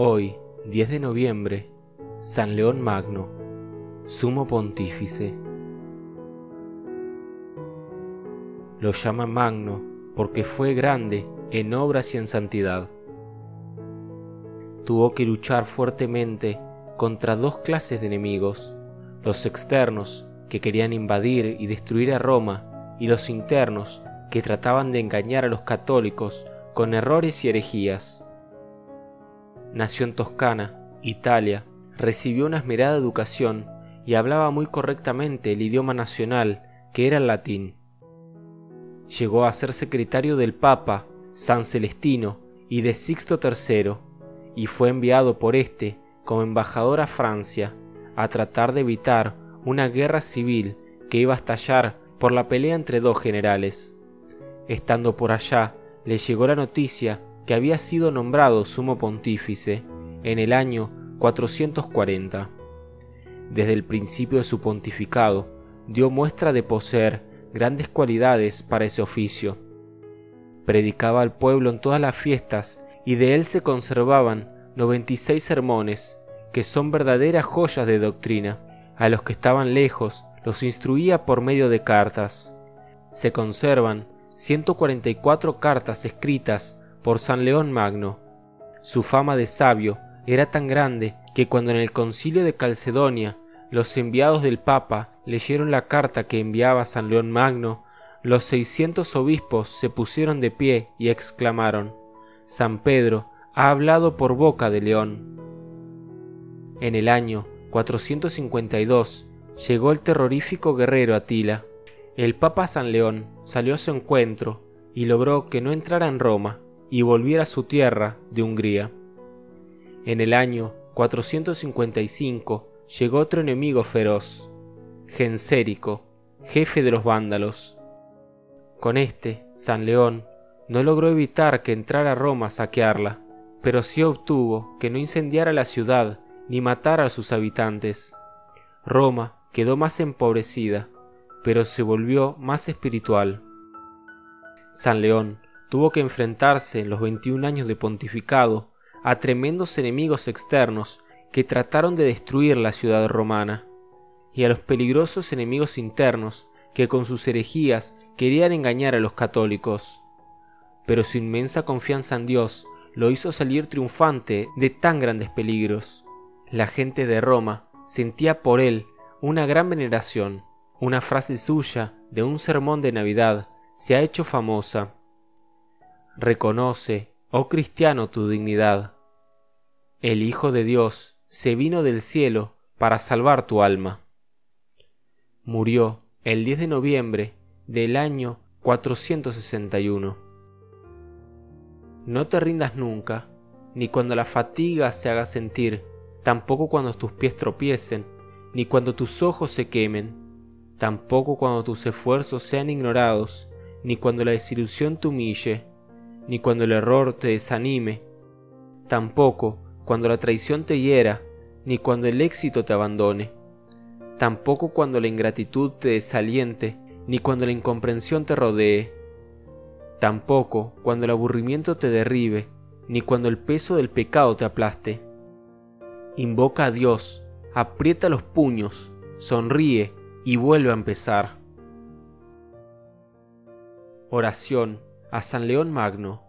Hoy, 10 de noviembre, San León Magno, Sumo Pontífice. Lo llama Magno porque fue grande en obras y en santidad. Tuvo que luchar fuertemente contra dos clases de enemigos, los externos, que querían invadir y destruir a Roma, y los internos, que trataban de engañar a los católicos con errores y herejías. Nació en Toscana, Italia, recibió una esmerada educación y hablaba muy correctamente el idioma nacional, que era el latín. Llegó a ser secretario del Papa, San Celestino y de Sixto III, y fue enviado por éste como embajador a Francia a tratar de evitar una guerra civil que iba a estallar por la pelea entre dos generales. Estando por allá, le llegó la noticia que había sido nombrado sumo pontífice en el año 440. Desde el principio de su pontificado, dio muestra de poseer grandes cualidades para ese oficio. Predicaba al pueblo en todas las fiestas y de él se conservaban 96 sermones, que son verdaderas joyas de doctrina. A los que estaban lejos los instruía por medio de cartas. Se conservan 144 cartas escritas por San León Magno. Su fama de sabio era tan grande que cuando en el concilio de Calcedonia los enviados del Papa leyeron la carta que enviaba San León Magno, los seiscientos obispos se pusieron de pie y exclamaron, San Pedro ha hablado por boca de León. En el año 452 llegó el terrorífico guerrero Atila. El Papa San León salió a su encuentro y logró que no entrara en Roma y volviera a su tierra de Hungría. En el año 455 llegó otro enemigo feroz, Gensérico, jefe de los vándalos. Con este, San León no logró evitar que entrara a Roma a saquearla, pero sí obtuvo que no incendiara la ciudad ni matara a sus habitantes. Roma quedó más empobrecida, pero se volvió más espiritual. San León tuvo que enfrentarse en los 21 años de pontificado a tremendos enemigos externos que trataron de destruir la ciudad romana, y a los peligrosos enemigos internos que con sus herejías querían engañar a los católicos. Pero su inmensa confianza en Dios lo hizo salir triunfante de tan grandes peligros. La gente de Roma sentía por él una gran veneración. Una frase suya de un sermón de Navidad se ha hecho famosa. Reconoce, oh cristiano, tu dignidad. El Hijo de Dios se vino del cielo para salvar tu alma. Murió el 10 de noviembre del año 461. No te rindas nunca, ni cuando la fatiga se haga sentir, tampoco cuando tus pies tropiecen, ni cuando tus ojos se quemen, tampoco cuando tus esfuerzos sean ignorados, ni cuando la desilusión te humille, ni cuando el error te desanime, tampoco cuando la traición te hiera, ni cuando el éxito te abandone, tampoco cuando la ingratitud te desaliente, ni cuando la incomprensión te rodee, tampoco cuando el aburrimiento te derribe, ni cuando el peso del pecado te aplaste. Invoca a Dios, aprieta los puños, sonríe y vuelve a empezar. Oración a San León Magno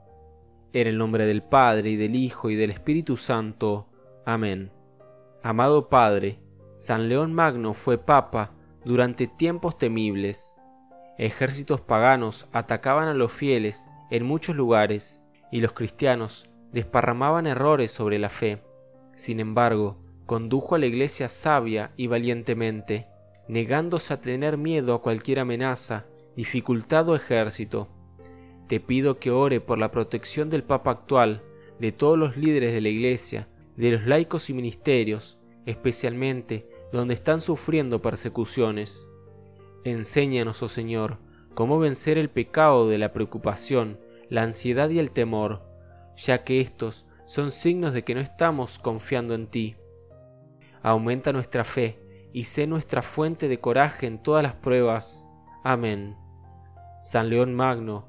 en el nombre del Padre y del Hijo y del Espíritu Santo. Amén. Amado Padre, San León Magno fue papa durante tiempos temibles. Ejércitos paganos atacaban a los fieles en muchos lugares y los cristianos desparramaban errores sobre la fe. Sin embargo, condujo a la iglesia sabia y valientemente, negándose a tener miedo a cualquier amenaza, dificultad o ejército te pido que ore por la protección del Papa actual, de todos los líderes de la Iglesia, de los laicos y ministerios, especialmente donde están sufriendo persecuciones. Enséñanos, oh Señor, cómo vencer el pecado de la preocupación, la ansiedad y el temor, ya que estos son signos de que no estamos confiando en ti. Aumenta nuestra fe y sé nuestra fuente de coraje en todas las pruebas. Amén. San León Magno,